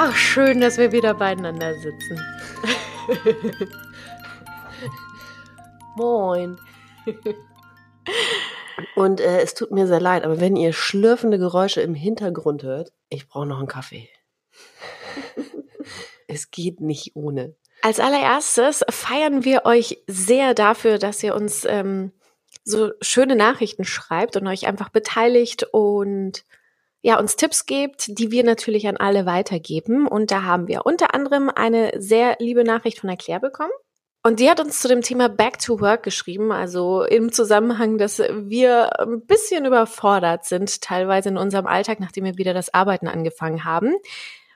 Ach, schön, dass wir wieder beieinander sitzen. Moin. Und äh, es tut mir sehr leid, aber wenn ihr schlürfende Geräusche im Hintergrund hört, ich brauche noch einen Kaffee. es geht nicht ohne. Als allererstes feiern wir euch sehr dafür, dass ihr uns ähm, so schöne Nachrichten schreibt und euch einfach beteiligt und ja, uns Tipps gebt, die wir natürlich an alle weitergeben. Und da haben wir unter anderem eine sehr liebe Nachricht von Erklär bekommen. Und die hat uns zu dem Thema Back to Work geschrieben, also im Zusammenhang, dass wir ein bisschen überfordert sind, teilweise in unserem Alltag, nachdem wir wieder das Arbeiten angefangen haben.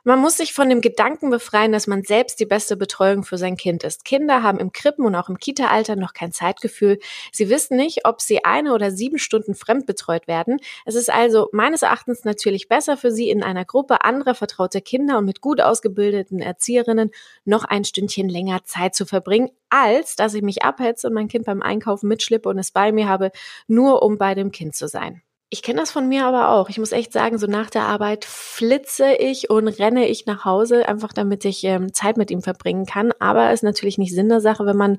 Man muss sich von dem Gedanken befreien, dass man selbst die beste Betreuung für sein Kind ist. Kinder haben im Krippen- und auch im Kita-Alter noch kein Zeitgefühl. Sie wissen nicht, ob sie eine oder sieben Stunden fremd betreut werden. Es ist also meines Erachtens natürlich besser für sie, in einer Gruppe anderer vertrauter Kinder und mit gut ausgebildeten Erzieherinnen noch ein Stündchen länger Zeit zu verbringen, als dass ich mich abhetze und mein Kind beim Einkaufen mitschleppe und es bei mir habe, nur um bei dem Kind zu sein. Ich kenne das von mir aber auch. Ich muss echt sagen, so nach der Arbeit flitze ich und renne ich nach Hause, einfach damit ich ähm, Zeit mit ihm verbringen kann. Aber es ist natürlich nicht Sinn der Sache, wenn man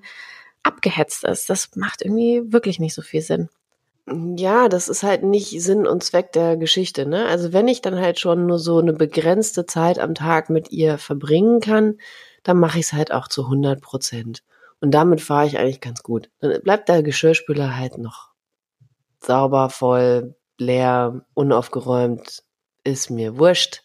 abgehetzt ist. Das macht irgendwie wirklich nicht so viel Sinn. Ja, das ist halt nicht Sinn und Zweck der Geschichte, ne? Also wenn ich dann halt schon nur so eine begrenzte Zeit am Tag mit ihr verbringen kann, dann mache ich es halt auch zu 100 Prozent. Und damit fahre ich eigentlich ganz gut. Dann bleibt der Geschirrspüler halt noch sauber, voll, leer, unaufgeräumt, ist mir wurscht.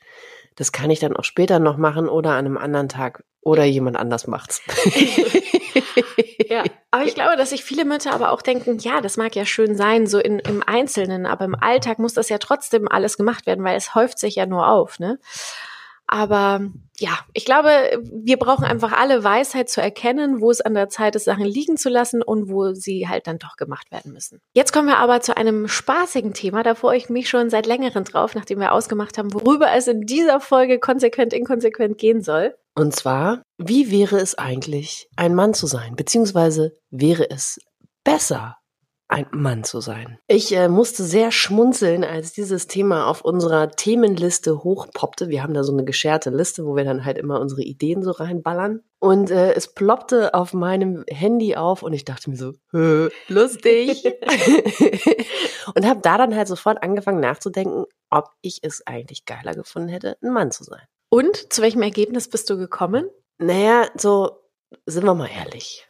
Das kann ich dann auch später noch machen oder an einem anderen Tag oder jemand anders macht's. ja, aber ich glaube, dass sich viele Mütter aber auch denken, ja, das mag ja schön sein, so in, im Einzelnen, aber im Alltag muss das ja trotzdem alles gemacht werden, weil es häuft sich ja nur auf, ne? Aber ja, ich glaube, wir brauchen einfach alle Weisheit zu erkennen, wo es an der Zeit ist, Sachen liegen zu lassen und wo sie halt dann doch gemacht werden müssen. Jetzt kommen wir aber zu einem spaßigen Thema. Da freue ich mich schon seit längerem drauf, nachdem wir ausgemacht haben, worüber es in dieser Folge konsequent inkonsequent gehen soll. Und zwar, wie wäre es eigentlich, ein Mann zu sein? Beziehungsweise wäre es besser, ein Mann zu sein. Ich äh, musste sehr schmunzeln, als dieses Thema auf unserer Themenliste hochpoppte. Wir haben da so eine gescherte Liste, wo wir dann halt immer unsere Ideen so reinballern. Und äh, es ploppte auf meinem Handy auf und ich dachte mir so, lustig. und habe da dann halt sofort angefangen nachzudenken, ob ich es eigentlich geiler gefunden hätte, ein Mann zu sein. Und zu welchem Ergebnis bist du gekommen? Naja, so sind wir mal ehrlich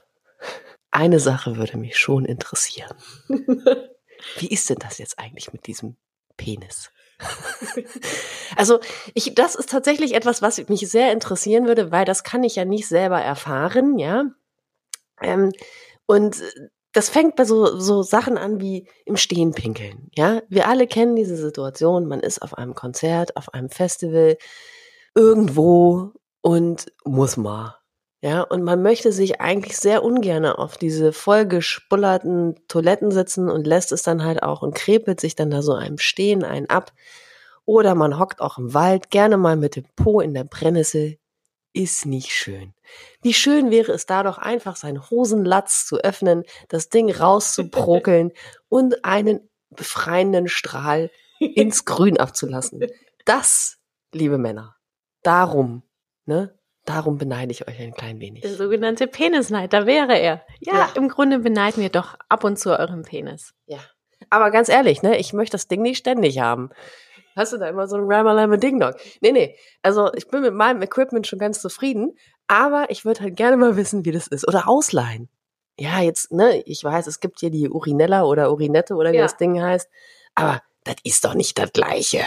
eine Sache würde mich schon interessieren. Wie ist denn das jetzt eigentlich mit diesem Penis? also, ich, das ist tatsächlich etwas, was mich sehr interessieren würde, weil das kann ich ja nicht selber erfahren, ja. Ähm, und das fängt bei so, so Sachen an wie im Stehen pinkeln, ja. Wir alle kennen diese Situation. Man ist auf einem Konzert, auf einem Festival, irgendwo und muss mal. Ja, und man möchte sich eigentlich sehr ungerne auf diese vollgespullerten Toiletten sitzen und lässt es dann halt auch und krepelt sich dann da so einem Stehen ein ab. Oder man hockt auch im Wald, gerne mal mit dem Po in der Brennnessel. Ist nicht schön. Wie schön wäre es da doch einfach, seinen Hosenlatz zu öffnen, das Ding rauszuprokeln und einen befreienden Strahl ins Grün abzulassen. Das, liebe Männer, darum, ne, Darum beneide ich euch ein klein wenig. Der sogenannte Penisneid, da wäre er. Ja, ja, im Grunde beneiden wir doch ab und zu euren Penis. Ja. Aber ganz ehrlich, ne, ich möchte das Ding nicht ständig haben. Hast du da immer so ein Ramalama Ding Dong? Nee, nee. Also ich bin mit meinem Equipment schon ganz zufrieden, aber ich würde halt gerne mal wissen, wie das ist. Oder ausleihen. Ja, jetzt, ne, ich weiß, es gibt hier die Urinella oder Urinette oder wie ja. das Ding heißt. Aber das ist doch nicht das Gleiche.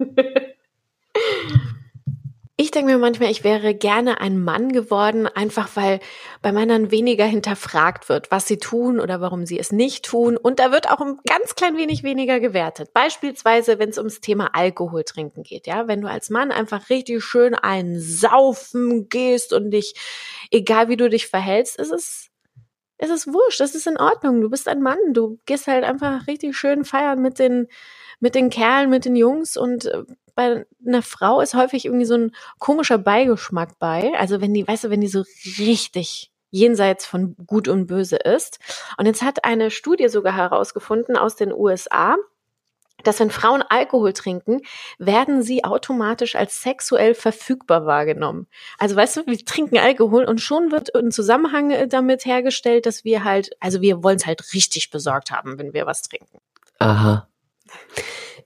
Ich denke mir manchmal, ich wäre gerne ein Mann geworden, einfach weil bei Männern weniger hinterfragt wird, was sie tun oder warum sie es nicht tun. Und da wird auch ein ganz klein wenig weniger gewertet. Beispielsweise, wenn es ums Thema Alkohol trinken geht. Ja, wenn du als Mann einfach richtig schön einen Saufen gehst und dich, egal wie du dich verhältst, ist es es ist wurscht, das ist in Ordnung. Du bist ein Mann, du gehst halt einfach richtig schön feiern mit den, mit den Kerlen, mit den Jungs und äh, bei einer Frau ist häufig irgendwie so ein komischer Beigeschmack bei. Also wenn die, weißt du, wenn die so richtig jenseits von gut und böse ist. Und jetzt hat eine Studie sogar herausgefunden aus den USA, dass wenn Frauen Alkohol trinken, werden sie automatisch als sexuell verfügbar wahrgenommen. Also weißt du, wir trinken Alkohol und schon wird ein Zusammenhang äh, damit hergestellt, dass wir halt, also wir wollen es halt richtig besorgt haben, wenn wir was trinken. Aha.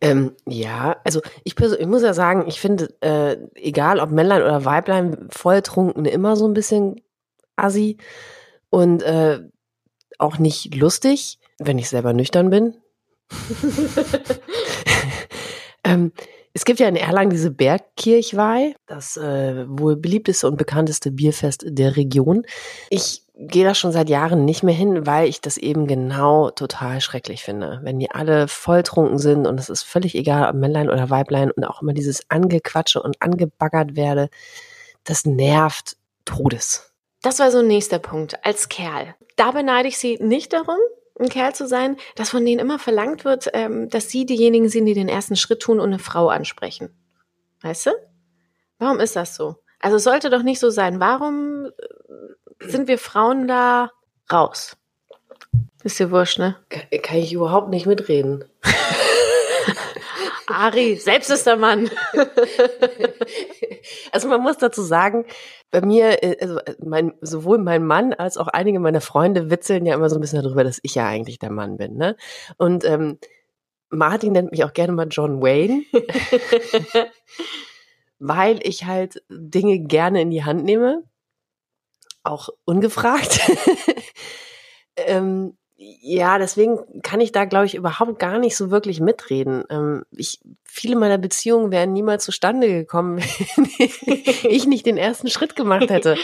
Ähm, ja, also ich, ich muss ja sagen, ich finde, äh, egal ob Männlein oder Weiblein, volltrunken immer so ein bisschen assi und äh, auch nicht lustig, wenn ich selber nüchtern bin. ähm, es gibt ja in Erlangen diese Bergkirchweih, das äh, wohl beliebteste und bekannteste Bierfest der Region. Ich gehe da schon seit Jahren nicht mehr hin, weil ich das eben genau total schrecklich finde. Wenn die alle volltrunken sind und es ist völlig egal, ob Männlein oder Weiblein und auch immer dieses Angequatsche und angebaggert werde, das nervt Todes. Das war so ein nächster Punkt als Kerl. Da beneide ich sie nicht darum, ein Kerl zu sein, dass von denen immer verlangt wird, ähm, dass sie diejenigen sind, die den ersten Schritt tun und eine Frau ansprechen. Weißt du? Warum ist das so? Also es sollte doch nicht so sein. Warum äh, sind wir Frauen da raus? Ist dir wurscht, ne? Kann, kann ich überhaupt nicht mitreden. Ari, selbst ist der Mann. also man muss dazu sagen, bei mir, äh, also äh, mein, sowohl mein Mann als auch einige meiner Freunde witzeln ja immer so ein bisschen darüber, dass ich ja eigentlich der Mann bin. Ne? Und ähm, Martin nennt mich auch gerne mal John Wayne, weil ich halt Dinge gerne in die Hand nehme, auch ungefragt. ähm, ja, deswegen kann ich da, glaube ich, überhaupt gar nicht so wirklich mitreden. Ähm, ich, viele meiner Beziehungen wären niemals zustande gekommen, wenn ich nicht den ersten Schritt gemacht hätte.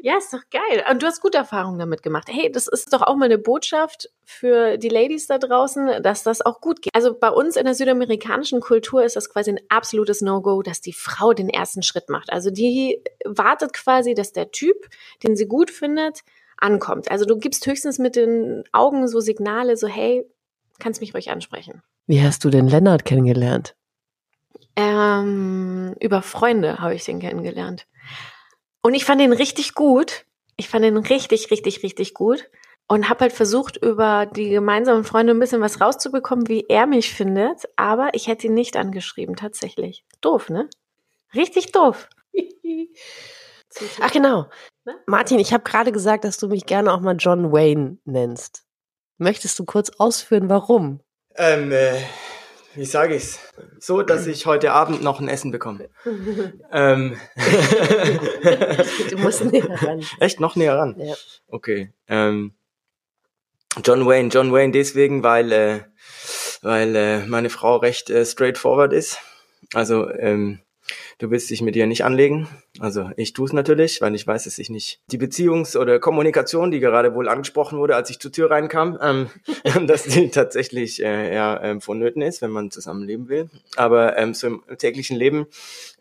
Ja, ist doch geil. Und du hast gute Erfahrungen damit gemacht. Hey, das ist doch auch mal eine Botschaft für die Ladies da draußen, dass das auch gut geht. Also bei uns in der südamerikanischen Kultur ist das quasi ein absolutes No-Go, dass die Frau den ersten Schritt macht. Also die wartet quasi, dass der Typ, den sie gut findet, ankommt. Also du gibst höchstens mit den Augen so Signale, so hey, kannst mich ruhig ansprechen. Wie hast du denn Lennart kennengelernt? Ähm, über Freunde habe ich den kennengelernt. Und ich fand ihn richtig gut. Ich fand ihn richtig, richtig, richtig gut. Und habe halt versucht, über die gemeinsamen Freunde ein bisschen was rauszubekommen, wie er mich findet. Aber ich hätte ihn nicht angeschrieben, tatsächlich. Doof, ne? Richtig doof. Ach genau. Ne? Martin, ich habe gerade gesagt, dass du mich gerne auch mal John Wayne nennst. Möchtest du kurz ausführen, warum? Ähm, äh, wie sage ich's? So, dass ich heute Abend noch ein Essen bekomme. ähm. du musst näher ran. Echt noch näher ran? Ja. Okay. Ähm, John Wayne, John Wayne deswegen, weil äh, weil äh, meine Frau recht äh, straightforward ist. Also ähm, Du willst dich mit ihr nicht anlegen. Also ich tue es natürlich, weil ich weiß, dass ich nicht die Beziehungs- oder Kommunikation, die gerade wohl angesprochen wurde, als ich zur Tür reinkam, ähm, dass die tatsächlich äh, ja, ähm, vonnöten ist, wenn man zusammenleben will. Aber ähm, so im täglichen Leben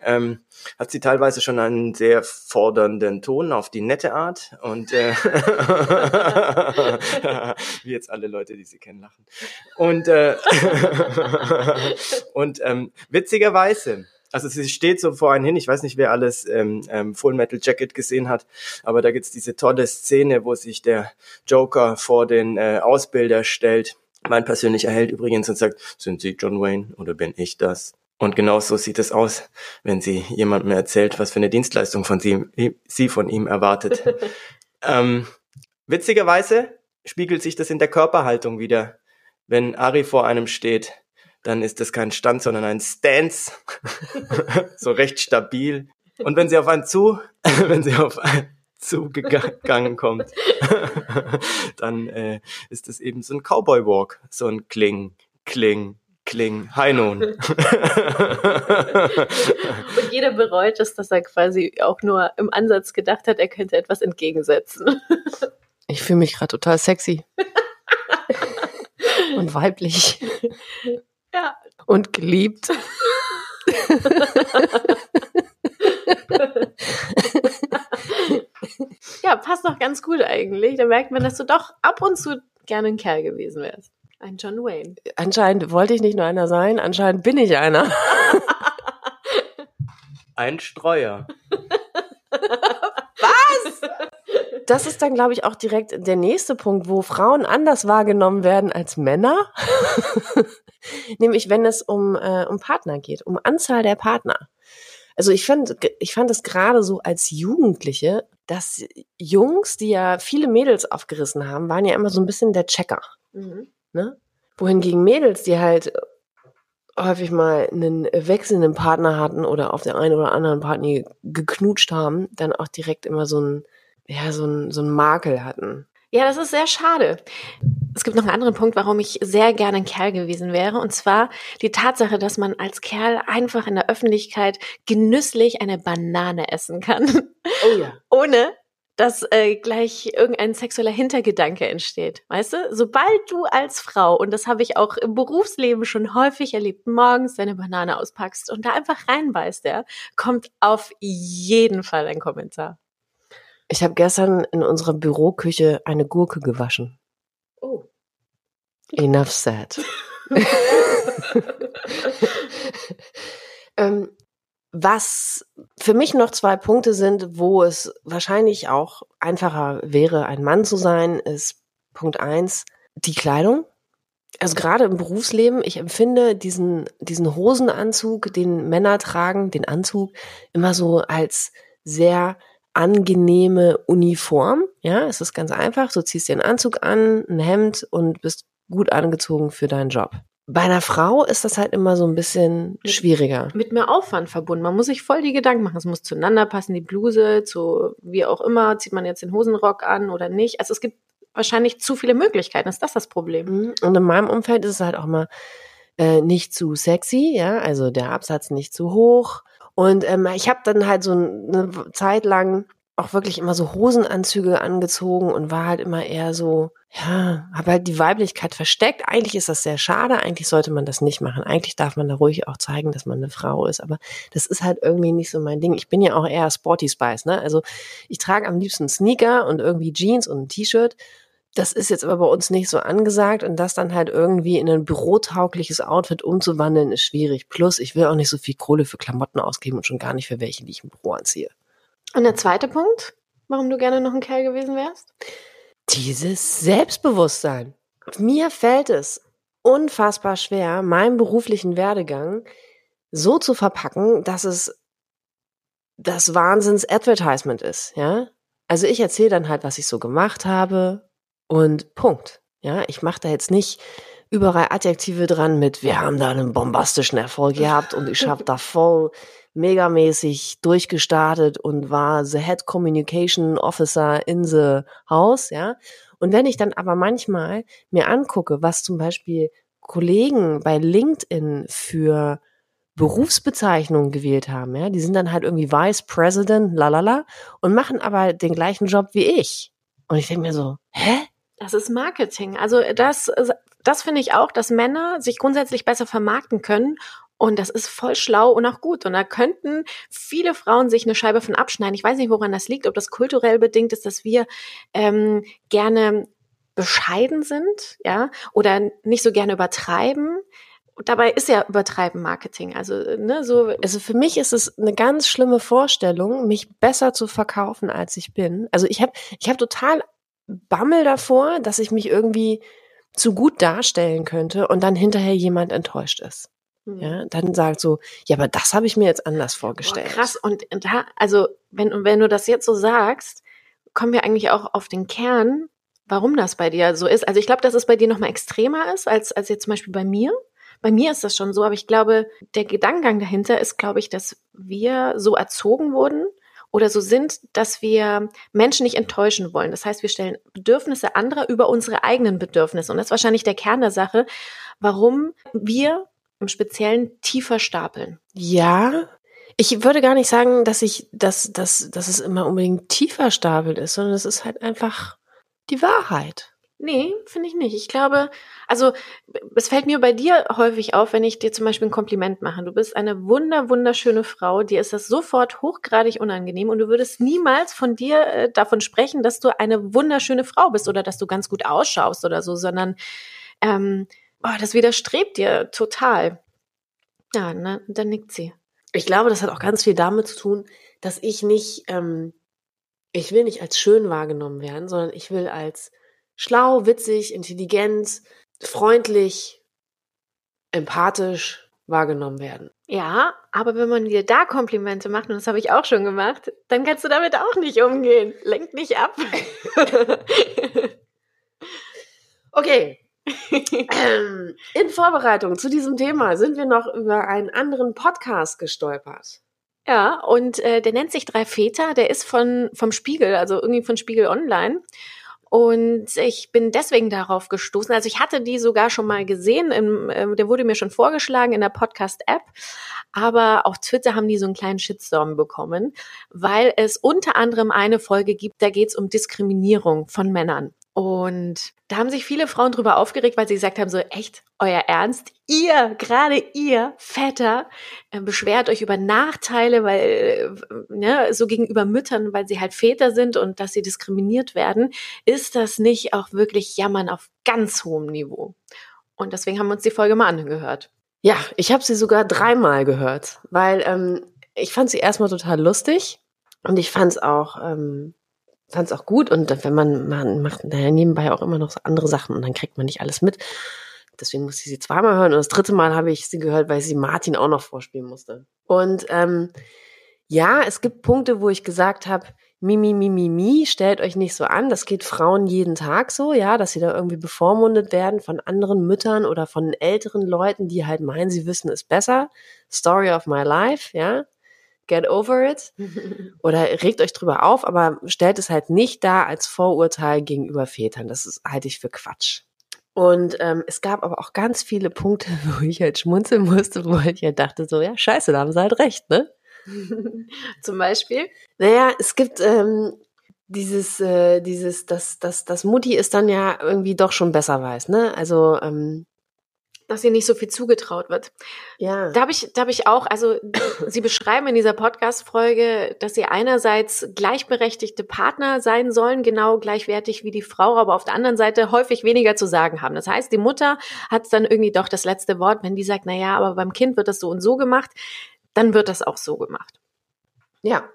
ähm, hat sie teilweise schon einen sehr fordernden Ton auf die nette Art und äh, wie jetzt alle Leute, die sie kennen, lachen. Und äh, und ähm, witzigerweise also sie steht so vor einen hin, ich weiß nicht, wer alles ähm, ähm, Full Metal Jacket gesehen hat, aber da gibt's diese tolle Szene, wo sich der Joker vor den äh, Ausbilder stellt, mein persönlicher Held übrigens, und sagt, sind Sie John Wayne oder bin ich das? Und genau so sieht es aus, wenn sie jemandem erzählt, was für eine Dienstleistung von sie, sie von ihm erwartet. ähm, witzigerweise spiegelt sich das in der Körperhaltung wieder. Wenn Ari vor einem steht, dann ist das kein Stand, sondern ein Stance. so recht stabil. Und wenn sie auf einen zu, wenn sie auf einen zugegangen kommt, dann äh, ist das eben so ein Cowboy Walk, so ein Kling, Kling, Kling, Hi nun. Und jeder bereut es, dass er quasi auch nur im Ansatz gedacht hat, er könnte etwas entgegensetzen. Ich fühle mich gerade total sexy. Und weiblich. Ja. Und geliebt. Ja, passt doch ganz gut eigentlich. Da merkt man, dass du doch ab und zu gerne ein Kerl gewesen wärst. Ein John Wayne. Anscheinend wollte ich nicht nur einer sein, anscheinend bin ich einer. Ein Streuer. Das ist dann, glaube ich, auch direkt der nächste Punkt, wo Frauen anders wahrgenommen werden als Männer. Nämlich, wenn es um, äh, um Partner geht, um Anzahl der Partner. Also ich fand, ich fand es gerade so als Jugendliche, dass Jungs, die ja viele Mädels aufgerissen haben, waren ja immer so ein bisschen der Checker. Mhm. Ne? Wohingegen Mädels, die halt häufig mal einen wechselnden Partner hatten oder auf der einen oder anderen Partner geknutscht haben, dann auch direkt immer so ein, ja, so ein, so ein Makel hatten. Ja, das ist sehr schade. Es gibt noch einen anderen Punkt, warum ich sehr gerne ein Kerl gewesen wäre. Und zwar die Tatsache, dass man als Kerl einfach in der Öffentlichkeit genüsslich eine Banane essen kann. Oh ja. Ohne dass äh, gleich irgendein sexueller Hintergedanke entsteht. Weißt du? Sobald du als Frau, und das habe ich auch im Berufsleben schon häufig erlebt, morgens deine Banane auspackst und da einfach reinbeißt, ja, kommt auf jeden Fall ein Kommentar. Ich habe gestern in unserer Büroküche eine Gurke gewaschen. Oh. Enough said. ähm, was für mich noch zwei Punkte sind, wo es wahrscheinlich auch einfacher wäre, ein Mann zu sein, ist Punkt eins, die Kleidung. Also gerade im Berufsleben, ich empfinde diesen, diesen Hosenanzug, den Männer tragen, den Anzug, immer so als sehr angenehme Uniform. Ja, es ist ganz einfach. Du ziehst dir einen Anzug an, ein Hemd und bist gut angezogen für deinen Job. Bei einer Frau ist das halt immer so ein bisschen schwieriger. Mit mehr Aufwand verbunden. Man muss sich voll die Gedanken machen. Es muss zueinander passen, die Bluse, zu wie auch immer. Zieht man jetzt den Hosenrock an oder nicht? Also es gibt wahrscheinlich zu viele Möglichkeiten. Ist das das Problem? Mhm. Und in meinem Umfeld ist es halt auch mal äh, nicht zu sexy, ja, also der Absatz nicht zu hoch. Und ähm, ich habe dann halt so eine Zeit lang auch wirklich immer so Hosenanzüge angezogen und war halt immer eher so, ja, habe halt die Weiblichkeit versteckt. Eigentlich ist das sehr schade, eigentlich sollte man das nicht machen. Eigentlich darf man da ruhig auch zeigen, dass man eine Frau ist, aber das ist halt irgendwie nicht so mein Ding. Ich bin ja auch eher Sporty Spice, ne? Also ich trage am liebsten Sneaker und irgendwie Jeans und ein T-Shirt. Das ist jetzt aber bei uns nicht so angesagt und das dann halt irgendwie in ein bürotaugliches Outfit umzuwandeln ist schwierig. Plus, ich will auch nicht so viel Kohle für Klamotten ausgeben und schon gar nicht für welche, die ich im Büro anziehe. Und der zweite Punkt, warum du gerne noch ein Kerl gewesen wärst? Dieses Selbstbewusstsein. Mir fällt es unfassbar schwer, meinen beruflichen Werdegang so zu verpacken, dass es das Wahnsinns-Advertisement ist, ja. Also ich erzähle dann halt, was ich so gemacht habe und Punkt. Ja, ich mache da jetzt nicht überall Adjektive dran mit, wir haben da einen bombastischen Erfolg gehabt und ich habe da voll megamäßig durchgestartet und war the Head Communication Officer in the House, ja. Und wenn ich dann aber manchmal mir angucke, was zum Beispiel Kollegen bei LinkedIn für Berufsbezeichnungen gewählt haben, ja, die sind dann halt irgendwie Vice President, lalala, und machen aber den gleichen Job wie ich. Und ich denke mir so, hä? Das ist Marketing. Also das, das finde ich auch, dass Männer sich grundsätzlich besser vermarkten können und das ist voll schlau und auch gut. Und da könnten viele Frauen sich eine Scheibe von abschneiden. Ich weiß nicht, woran das liegt, ob das kulturell bedingt ist, dass wir ähm, gerne bescheiden sind, ja, oder nicht so gerne übertreiben. Dabei ist ja übertreiben Marketing. Also, ne, so. Also für mich ist es eine ganz schlimme Vorstellung, mich besser zu verkaufen, als ich bin. Also ich habe ich hab total Bammel davor, dass ich mich irgendwie zu gut darstellen könnte und dann hinterher jemand enttäuscht ist. Hm. Ja, dann sagt so, ja, aber das habe ich mir jetzt anders vorgestellt. Boah, krass. Und da, also, wenn, wenn du das jetzt so sagst, kommen wir eigentlich auch auf den Kern, warum das bei dir so ist. Also ich glaube, dass es bei dir nochmal extremer ist, als, als jetzt zum Beispiel bei mir. Bei mir ist das schon so, aber ich glaube, der Gedankengang dahinter ist, glaube ich, dass wir so erzogen wurden oder so sind, dass wir Menschen nicht enttäuschen wollen. Das heißt, wir stellen Bedürfnisse anderer über unsere eigenen Bedürfnisse. Und das ist wahrscheinlich der Kern der Sache, warum wir im Speziellen tiefer stapeln. Ja, ich würde gar nicht sagen, dass ich, dass, dass, dass es immer unbedingt tiefer stapelt ist, sondern es ist halt einfach die Wahrheit. Nee, finde ich nicht. Ich glaube, also es fällt mir bei dir häufig auf, wenn ich dir zum Beispiel ein Kompliment mache. Du bist eine wunder, wunderschöne Frau, dir ist das sofort hochgradig unangenehm und du würdest niemals von dir äh, davon sprechen, dass du eine wunderschöne Frau bist oder dass du ganz gut ausschaust oder so, sondern ähm, oh, das widerstrebt dir total. Ja, ne, dann nickt sie. Ich glaube, das hat auch ganz viel damit zu tun, dass ich nicht, ähm, ich will nicht als schön wahrgenommen werden, sondern ich will als schlau, witzig, intelligent, freundlich, empathisch wahrgenommen werden. Ja, aber wenn man dir da Komplimente macht, und das habe ich auch schon gemacht, dann kannst du damit auch nicht umgehen. Lenk nicht ab. okay. ähm, in Vorbereitung zu diesem Thema sind wir noch über einen anderen Podcast gestolpert. Ja, und äh, der nennt sich Drei Väter, der ist von vom Spiegel, also irgendwie von Spiegel Online. Und ich bin deswegen darauf gestoßen. Also ich hatte die sogar schon mal gesehen. Im, äh, der wurde mir schon vorgeschlagen in der Podcast-App. Aber auf Twitter haben die so einen kleinen Shitstorm bekommen, weil es unter anderem eine Folge gibt, da geht es um Diskriminierung von Männern. Und da haben sich viele Frauen drüber aufgeregt, weil sie gesagt haben, so echt, euer Ernst, ihr, gerade ihr, Väter, äh, beschwert euch über Nachteile, weil, äh, ne, so gegenüber Müttern, weil sie halt Väter sind und dass sie diskriminiert werden. Ist das nicht auch wirklich Jammern auf ganz hohem Niveau? Und deswegen haben wir uns die Folge mal angehört. Ja, ich habe sie sogar dreimal gehört, weil ähm, ich fand sie erstmal total lustig und ich fand es auch ähm, fand es auch gut und wenn man, man macht naja, nebenbei auch immer noch so andere Sachen und dann kriegt man nicht alles mit. Deswegen musste ich sie zweimal hören und das dritte Mal habe ich sie gehört, weil sie Martin auch noch vorspielen musste. Und ähm, ja, es gibt Punkte, wo ich gesagt habe, Mimi, Mimi, Mi, stellt euch nicht so an. Das geht Frauen jeden Tag so, ja, dass sie da irgendwie bevormundet werden von anderen Müttern oder von älteren Leuten, die halt meinen, sie wissen es besser. Story of my life, ja get over it oder regt euch drüber auf, aber stellt es halt nicht da als Vorurteil gegenüber Vätern. Das ist, halte ich für Quatsch. Und ähm, es gab aber auch ganz viele Punkte, wo ich halt schmunzeln musste, wo ich halt dachte, so, ja, scheiße, da haben sie halt recht, ne? Zum Beispiel? Naja, es gibt ähm, dieses, äh, dieses, dass, dass, dass Mutti es dann ja irgendwie doch schon besser weiß, ne? Also ähm, dass ihr nicht so viel zugetraut wird. Ja. Da habe ich, da habe ich auch, also Sie beschreiben in dieser Podcast-Folge, dass Sie einerseits gleichberechtigte Partner sein sollen, genau gleichwertig wie die Frau, aber auf der anderen Seite häufig weniger zu sagen haben. Das heißt, die Mutter hat dann irgendwie doch das letzte Wort, wenn die sagt, na ja, aber beim Kind wird das so und so gemacht, dann wird das auch so gemacht. Ja.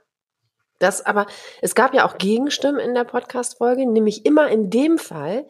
Das, aber es gab ja auch Gegenstimmen in der Podcast-Folge, nämlich immer in dem Fall,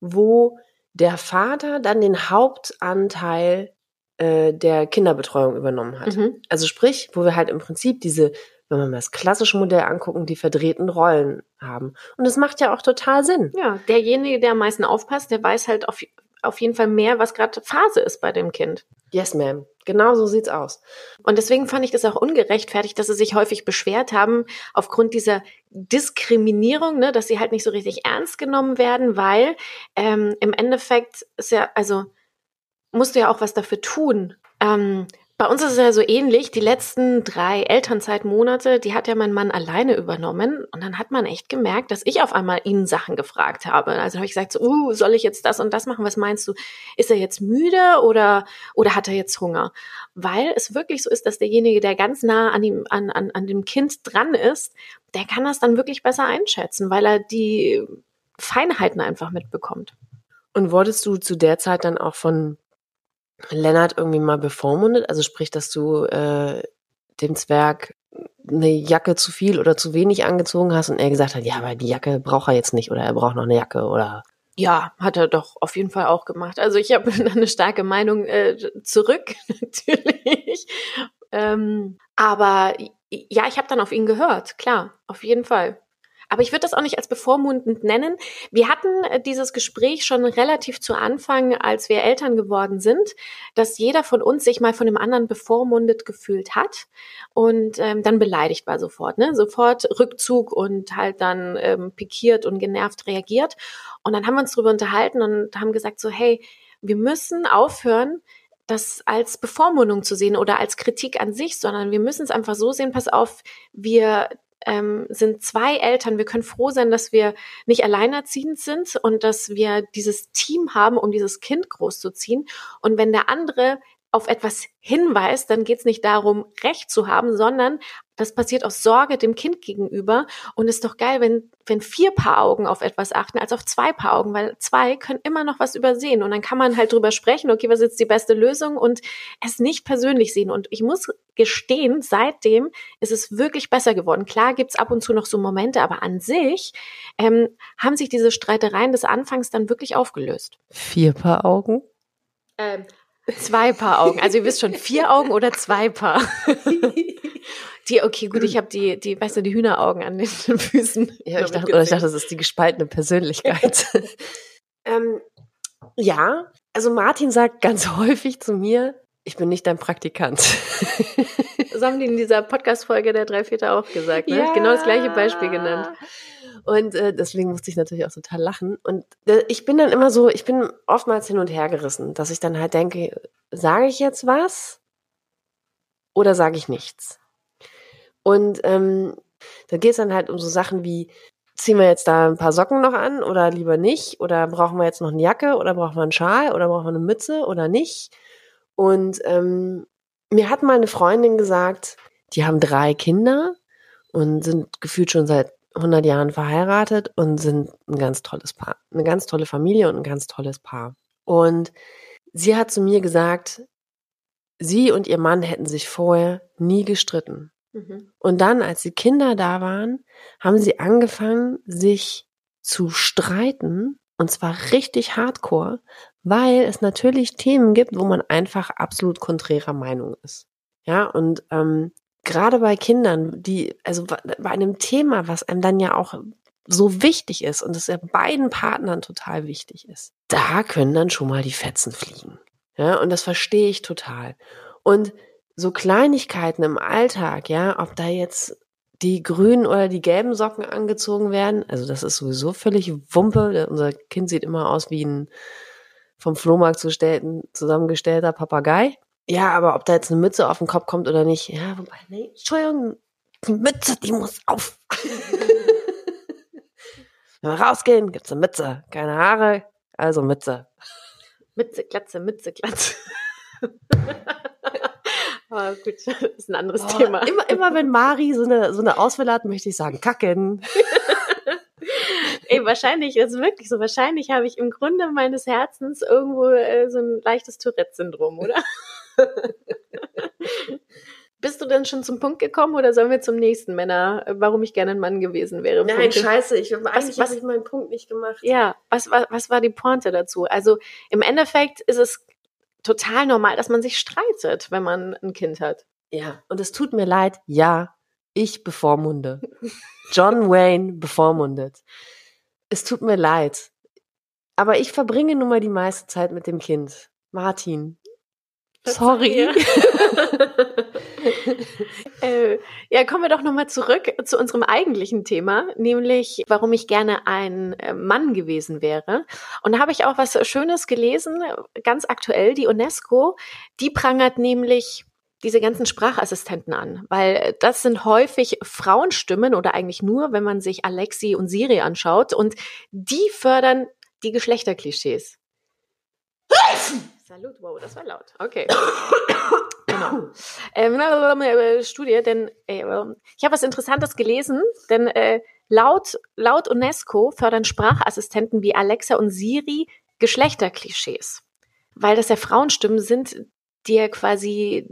wo der Vater dann den Hauptanteil äh, der Kinderbetreuung übernommen hat. Mhm. Also sprich, wo wir halt im Prinzip diese, wenn wir mal das klassische Modell angucken, die verdrehten Rollen haben. Und das macht ja auch total Sinn. Ja, derjenige, der am meisten aufpasst, der weiß halt auf, auf jeden Fall mehr, was gerade Phase ist bei dem Kind. Yes, ma'am. Genau so sieht's aus. Und deswegen fand ich das auch ungerechtfertigt, dass sie sich häufig beschwert haben aufgrund dieser Diskriminierung, ne, dass sie halt nicht so richtig ernst genommen werden, weil ähm, im Endeffekt ist ja, also musst du ja auch was dafür tun. Ähm, bei uns ist es ja so ähnlich. Die letzten drei Elternzeitmonate, die hat ja mein Mann alleine übernommen. Und dann hat man echt gemerkt, dass ich auf einmal ihn Sachen gefragt habe. Also habe ich gesagt, so, uh, soll ich jetzt das und das machen? Was meinst du? Ist er jetzt müde oder, oder hat er jetzt Hunger? Weil es wirklich so ist, dass derjenige, der ganz nah an ihm, an, an, an dem Kind dran ist, der kann das dann wirklich besser einschätzen, weil er die Feinheiten einfach mitbekommt. Und wurdest du zu der Zeit dann auch von Lennart irgendwie mal bevormundet? Also sprich, dass du äh, dem Zwerg eine Jacke zu viel oder zu wenig angezogen hast und er gesagt hat, ja, aber die Jacke braucht er jetzt nicht oder er braucht noch eine Jacke oder ja, hat er doch auf jeden Fall auch gemacht. Also ich habe eine starke Meinung äh, zurück, natürlich. Ähm, aber ja, ich habe dann auf ihn gehört, klar, auf jeden Fall. Aber ich würde das auch nicht als bevormundend nennen. Wir hatten äh, dieses Gespräch schon relativ zu Anfang, als wir Eltern geworden sind, dass jeder von uns sich mal von dem anderen bevormundet gefühlt hat und ähm, dann beleidigt war sofort, ne? Sofort Rückzug und halt dann ähm, pikiert und genervt reagiert. Und dann haben wir uns darüber unterhalten und haben gesagt so, hey, wir müssen aufhören, das als Bevormundung zu sehen oder als Kritik an sich, sondern wir müssen es einfach so sehen, pass auf, wir ähm, sind zwei Eltern. Wir können froh sein, dass wir nicht alleinerziehend sind und dass wir dieses Team haben, um dieses Kind großzuziehen. Und wenn der andere auf etwas hinweist, dann geht es nicht darum, Recht zu haben, sondern das passiert aus Sorge dem Kind gegenüber. Und ist doch geil, wenn, wenn vier Paar Augen auf etwas achten, als auf zwei Paar Augen, weil zwei können immer noch was übersehen. Und dann kann man halt drüber sprechen, okay, was ist jetzt die beste Lösung und es nicht persönlich sehen. Und ich muss gestehen, seitdem ist es wirklich besser geworden. Klar gibt's ab und zu noch so Momente, aber an sich ähm, haben sich diese Streitereien des Anfangs dann wirklich aufgelöst. Vier Paar Augen? Ähm, Zwei Paar Augen. Also ihr wisst schon, vier Augen oder zwei Paar. Die, okay, gut, ich habe die, die, weißt du, die Hühneraugen an den Füßen. Ja, ich dachte, oder ich dachte, das ist die gespaltene Persönlichkeit. ähm, ja, also Martin sagt ganz häufig zu mir, ich bin nicht dein Praktikant. Das haben die in dieser Podcast-Folge der drei Väter auch gesagt, ne? Ja. Genau das gleiche Beispiel genannt. Und äh, deswegen musste ich natürlich auch total lachen. Und äh, ich bin dann immer so, ich bin oftmals hin und her gerissen, dass ich dann halt denke, sage ich jetzt was oder sage ich nichts? Und ähm, da geht es dann halt um so Sachen wie, ziehen wir jetzt da ein paar Socken noch an oder lieber nicht? Oder brauchen wir jetzt noch eine Jacke oder brauchen wir einen Schal oder brauchen wir eine Mütze oder nicht? Und ähm, mir hat mal eine Freundin gesagt, die haben drei Kinder und sind gefühlt schon seit 100 Jahren verheiratet und sind ein ganz tolles Paar. Eine ganz tolle Familie und ein ganz tolles Paar. Und sie hat zu mir gesagt, sie und ihr Mann hätten sich vorher nie gestritten. Mhm. Und dann, als die Kinder da waren, haben sie angefangen, sich zu streiten. Und zwar richtig hardcore, weil es natürlich Themen gibt, wo man einfach absolut konträrer Meinung ist. Ja, und ähm, gerade bei Kindern, die, also bei einem Thema, was einem dann ja auch so wichtig ist und das ja beiden Partnern total wichtig ist, da können dann schon mal die Fetzen fliegen. Ja, und das verstehe ich total. Und so Kleinigkeiten im Alltag, ja, ob da jetzt die grünen oder die gelben Socken angezogen werden, also das ist sowieso völlig Wumpe. Unser Kind sieht immer aus wie ein vom Flohmarkt zusammengestellter Papagei. Ja, aber ob da jetzt eine Mütze auf den Kopf kommt oder nicht, ja, wobei, nee, Entschuldigung, die Mütze, die muss auf. Wenn wir rausgehen, gibt's eine Mütze. Keine Haare, also Mütze. Mütze, Glatze, Mütze, Glatze. Aber gut, das ist ein anderes oh, Thema. Immer, immer wenn Mari so eine, so eine Auswahl hat, möchte ich sagen, kacken. Ey, wahrscheinlich, ist wirklich so, wahrscheinlich habe ich im Grunde meines Herzens irgendwo äh, so ein leichtes Tourette-Syndrom, oder? Bist du denn schon zum Punkt gekommen oder sollen wir zum nächsten Männer, warum ich gerne ein Mann gewesen wäre? Nein, Punkte? scheiße, ich habe eigentlich was, ich meinen Punkt nicht gemacht. Ja, was, was, was war die Pointe dazu? Also im Endeffekt ist es total normal, dass man sich streitet, wenn man ein Kind hat. Ja, und es tut mir leid, ja, ich bevormunde. John Wayne bevormundet. Es tut mir leid. Aber ich verbringe nun mal die meiste Zeit mit dem Kind. Martin, Sorry. äh, ja, kommen wir doch nochmal zurück zu unserem eigentlichen Thema, nämlich warum ich gerne ein äh, Mann gewesen wäre. Und da habe ich auch was Schönes gelesen, ganz aktuell. Die UNESCO, die prangert nämlich diese ganzen Sprachassistenten an, weil das sind häufig Frauenstimmen oder eigentlich nur, wenn man sich Alexi und Siri anschaut und die fördern die Geschlechterklischees. Salut, wow, das war laut. Okay. genau. Ähm, Studie, denn äh, ich habe was Interessantes gelesen, denn äh, laut, laut UNESCO fördern Sprachassistenten wie Alexa und Siri Geschlechterklischees. Weil das ja Frauenstimmen sind, die ja quasi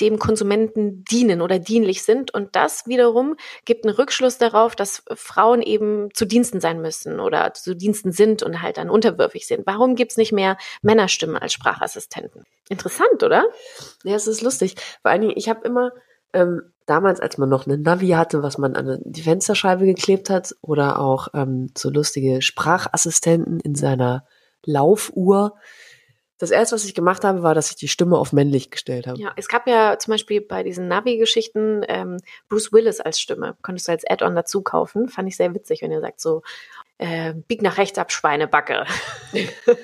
dem Konsumenten dienen oder dienlich sind. Und das wiederum gibt einen Rückschluss darauf, dass Frauen eben zu Diensten sein müssen oder zu Diensten sind und halt dann unterwürfig sind. Warum gibt's nicht mehr Männerstimmen als Sprachassistenten? Interessant, oder? Ja, es ist lustig. Vor allen Dingen, ich habe immer ähm, damals, als man noch eine Navi hatte, was man an die Fensterscheibe geklebt hat, oder auch ähm, so lustige Sprachassistenten in seiner Laufuhr, das erste, was ich gemacht habe, war, dass ich die Stimme auf männlich gestellt habe. Ja, es gab ja zum Beispiel bei diesen Navi-Geschichten ähm, Bruce Willis als Stimme. Konntest du als Add-on dazu kaufen. Fand ich sehr witzig, wenn er sagt so, äh, bieg nach rechts ab, Schweinebacke. ja,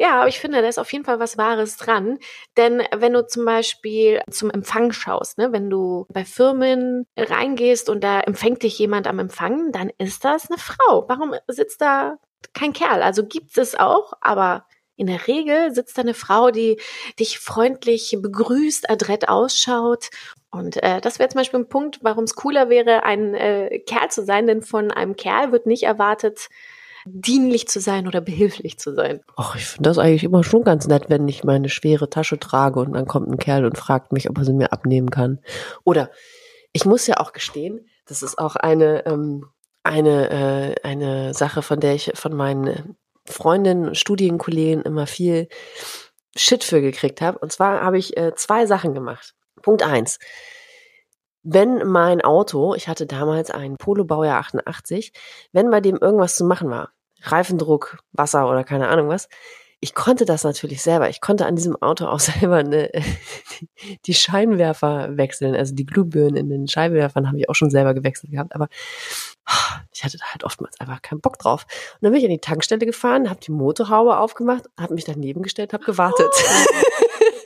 Ja, aber ich finde, da ist auf jeden Fall was Wahres dran. Denn wenn du zum Beispiel zum Empfang schaust, ne, wenn du bei Firmen reingehst und da empfängt dich jemand am Empfang, dann ist das eine Frau. Warum sitzt da kein Kerl? Also gibt es auch, aber in der Regel sitzt da eine Frau, die dich freundlich begrüßt, adrett ausschaut. Und äh, das wäre zum Beispiel ein Punkt, warum es cooler wäre, ein äh, Kerl zu sein, denn von einem Kerl wird nicht erwartet, dienlich zu sein oder behilflich zu sein. Ach, ich finde das eigentlich immer schon ganz nett, wenn ich meine schwere Tasche trage und dann kommt ein Kerl und fragt mich, ob er sie mir abnehmen kann. Oder ich muss ja auch gestehen, das ist auch eine ähm, eine äh, eine Sache, von der ich von meinen Freundinnen, Studienkollegen immer viel Shit für gekriegt habe. Und zwar habe ich äh, zwei Sachen gemacht. Punkt eins. Wenn mein Auto, ich hatte damals einen Polo Baujahr 88, wenn bei dem irgendwas zu machen war, Reifendruck, Wasser oder keine Ahnung was, ich konnte das natürlich selber. Ich konnte an diesem Auto auch selber eine, die Scheinwerfer wechseln. Also die Glühbirnen in den Scheinwerfern habe ich auch schon selber gewechselt gehabt. Aber ich hatte da halt oftmals einfach keinen Bock drauf. Und dann bin ich an die Tankstelle gefahren, habe die Motorhaube aufgemacht, habe mich daneben gestellt, habe gewartet.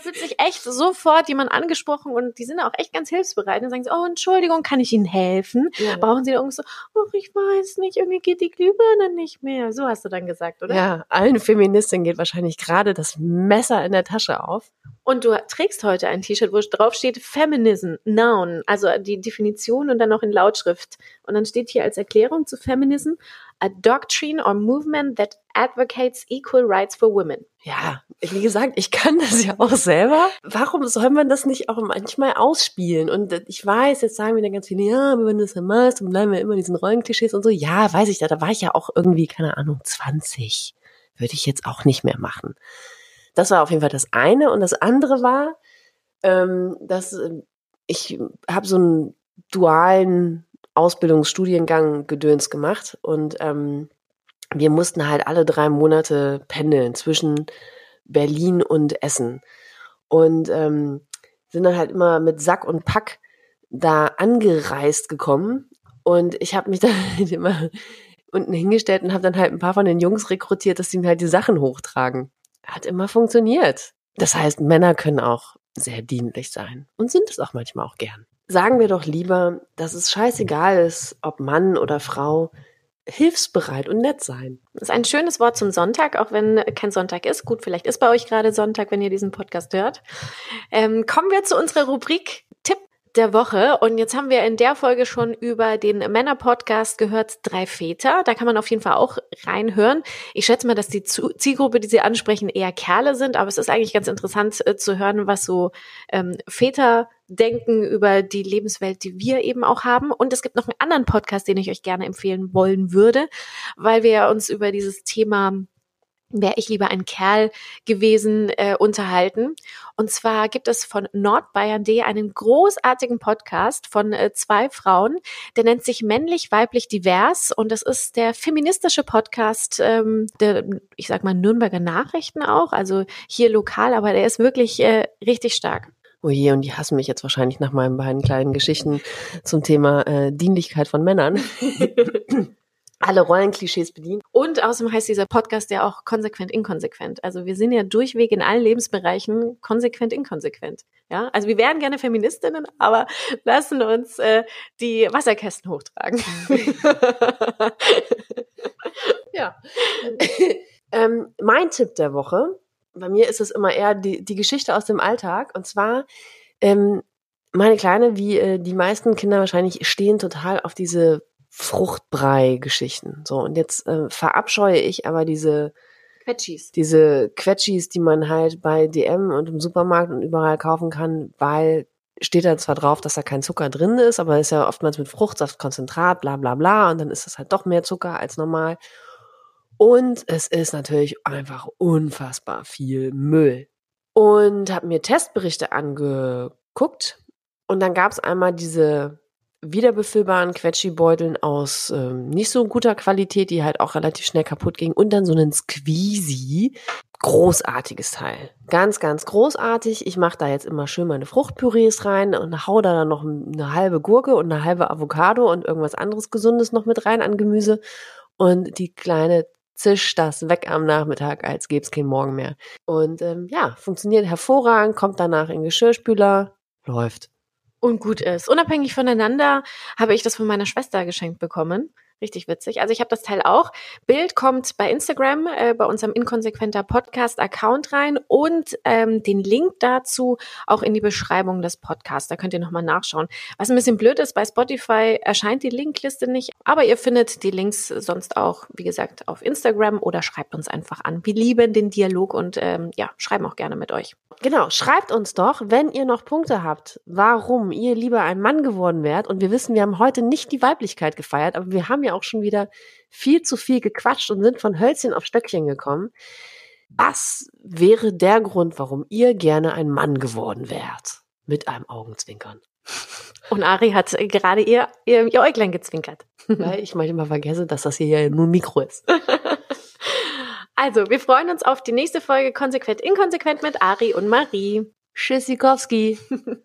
fühlt sich echt sofort jemand angesprochen und die sind auch echt ganz hilfsbereit und sagen so, oh, Entschuldigung, kann ich Ihnen helfen? Ja. Brauchen Sie irgendwie so, oh, ich weiß nicht, irgendwie geht die Glühbirne nicht mehr. So hast du dann gesagt, oder? Ja, allen Feministinnen geht wahrscheinlich gerade das Messer in der Tasche auf. Und du trägst heute ein T-Shirt, wo drauf steht Feminism, Noun, also die Definition und dann noch in Lautschrift. Und dann steht hier als Erklärung zu Feminism, a doctrine or movement that advocates equal rights for women. Ja, wie gesagt, ich kann das ja auch selber. Warum soll man das nicht auch manchmal ausspielen? Und ich weiß, jetzt sagen wir dann ganz viele, ja, wenn du das dann machst, dann bleiben wir immer in diesen Rollenklischees und so. Ja, weiß ich, da, da war ich ja auch irgendwie, keine Ahnung, 20. Würde ich jetzt auch nicht mehr machen. Das war auf jeden Fall das eine. Und das andere war, ähm, dass äh, ich habe so einen dualen Ausbildungsstudiengang Gedöns gemacht und ähm, wir mussten halt alle drei Monate pendeln zwischen Berlin und Essen und ähm, sind dann halt immer mit Sack und Pack da angereist gekommen und ich habe mich dann halt immer unten hingestellt und habe dann halt ein paar von den Jungs rekrutiert, dass sie mir halt die Sachen hochtragen. Hat immer funktioniert. Das heißt, Männer können auch sehr dienlich sein und sind es auch manchmal auch gern sagen wir doch lieber, dass es scheißegal ist, ob Mann oder Frau, hilfsbereit und nett sein. Das ist ein schönes Wort zum Sonntag, auch wenn kein Sonntag ist. Gut, vielleicht ist bei euch gerade Sonntag, wenn ihr diesen Podcast hört. Ähm, kommen wir zu unserer Rubrik der Woche. Und jetzt haben wir in der Folge schon über den Männer-Podcast gehört, Drei Väter. Da kann man auf jeden Fall auch reinhören. Ich schätze mal, dass die Zielgruppe, die sie ansprechen, eher Kerle sind. Aber es ist eigentlich ganz interessant äh, zu hören, was so ähm, Väter denken über die Lebenswelt, die wir eben auch haben. Und es gibt noch einen anderen Podcast, den ich euch gerne empfehlen wollen würde, weil wir uns über dieses Thema wäre ich lieber ein Kerl gewesen, äh, unterhalten. Und zwar gibt es von Nordbayern.de einen großartigen Podcast von äh, zwei Frauen, der nennt sich Männlich, Weiblich, Divers und das ist der feministische Podcast ähm, der, ich sag mal, Nürnberger Nachrichten auch, also hier lokal, aber der ist wirklich äh, richtig stark. Oh je, und die hassen mich jetzt wahrscheinlich nach meinen beiden kleinen Geschichten zum Thema äh, Dienlichkeit von Männern. alle Rollenklischees bedienen. Und außerdem heißt dieser Podcast ja auch konsequent inkonsequent. Also wir sind ja durchweg in allen Lebensbereichen konsequent inkonsequent. Ja, also wir wären gerne Feministinnen, aber lassen uns äh, die Wasserkästen hochtragen. ja. ähm, mein Tipp der Woche, bei mir ist es immer eher die, die Geschichte aus dem Alltag. Und zwar ähm, meine Kleine, wie äh, die meisten Kinder wahrscheinlich, stehen total auf diese Fruchtbrei-Geschichten. So, und jetzt äh, verabscheue ich aber diese Quetschis. Diese Quetschis, die man halt bei DM und im Supermarkt und überall kaufen kann, weil steht da zwar drauf, dass da kein Zucker drin ist, aber ist ja oftmals mit Fruchtsaftkonzentrat, bla bla bla, und dann ist das halt doch mehr Zucker als normal. Und es ist natürlich einfach unfassbar viel Müll. Und habe mir Testberichte angeguckt und dann gab es einmal diese wiederbefüllbaren Quetschi-Beuteln aus ähm, nicht so guter Qualität, die halt auch relativ schnell kaputt gingen. Und dann so einen Squeezy. Großartiges Teil. Ganz, ganz großartig. Ich mache da jetzt immer schön meine Fruchtpürees rein und hau da dann noch eine halbe Gurke und eine halbe Avocado und irgendwas anderes Gesundes noch mit rein an Gemüse. Und die kleine zisch das weg am Nachmittag, als gäbe es keinen Morgen mehr. Und ähm, ja, funktioniert hervorragend, kommt danach in Geschirrspüler, läuft. Und gut ist. Unabhängig voneinander habe ich das von meiner Schwester geschenkt bekommen. Richtig witzig. Also ich habe das Teil auch. Bild kommt bei Instagram, äh, bei unserem inkonsequenter Podcast-Account rein und ähm, den Link dazu auch in die Beschreibung des Podcasts. Da könnt ihr nochmal nachschauen. Was ein bisschen blöd ist, bei Spotify erscheint die Linkliste nicht, aber ihr findet die Links sonst auch, wie gesagt, auf Instagram oder schreibt uns einfach an. Wir lieben den Dialog und ähm, ja, schreiben auch gerne mit euch. Genau, schreibt uns doch, wenn ihr noch Punkte habt, warum ihr lieber ein Mann geworden wärt. Und wir wissen, wir haben heute nicht die Weiblichkeit gefeiert, aber wir haben ja auch schon wieder viel zu viel gequatscht und sind von Hölzchen auf Stöckchen gekommen. Was wäre der Grund, warum ihr gerne ein Mann geworden wärt? Mit einem Augenzwinkern. Und Ari hat gerade ihr, ihr, ihr Äuglein gezwinkert. Weil ich manchmal vergesse, dass das hier ja nur ein Mikro ist. Also, wir freuen uns auf die nächste Folge Konsequent Inkonsequent mit Ari und Marie. Tschüssikowski.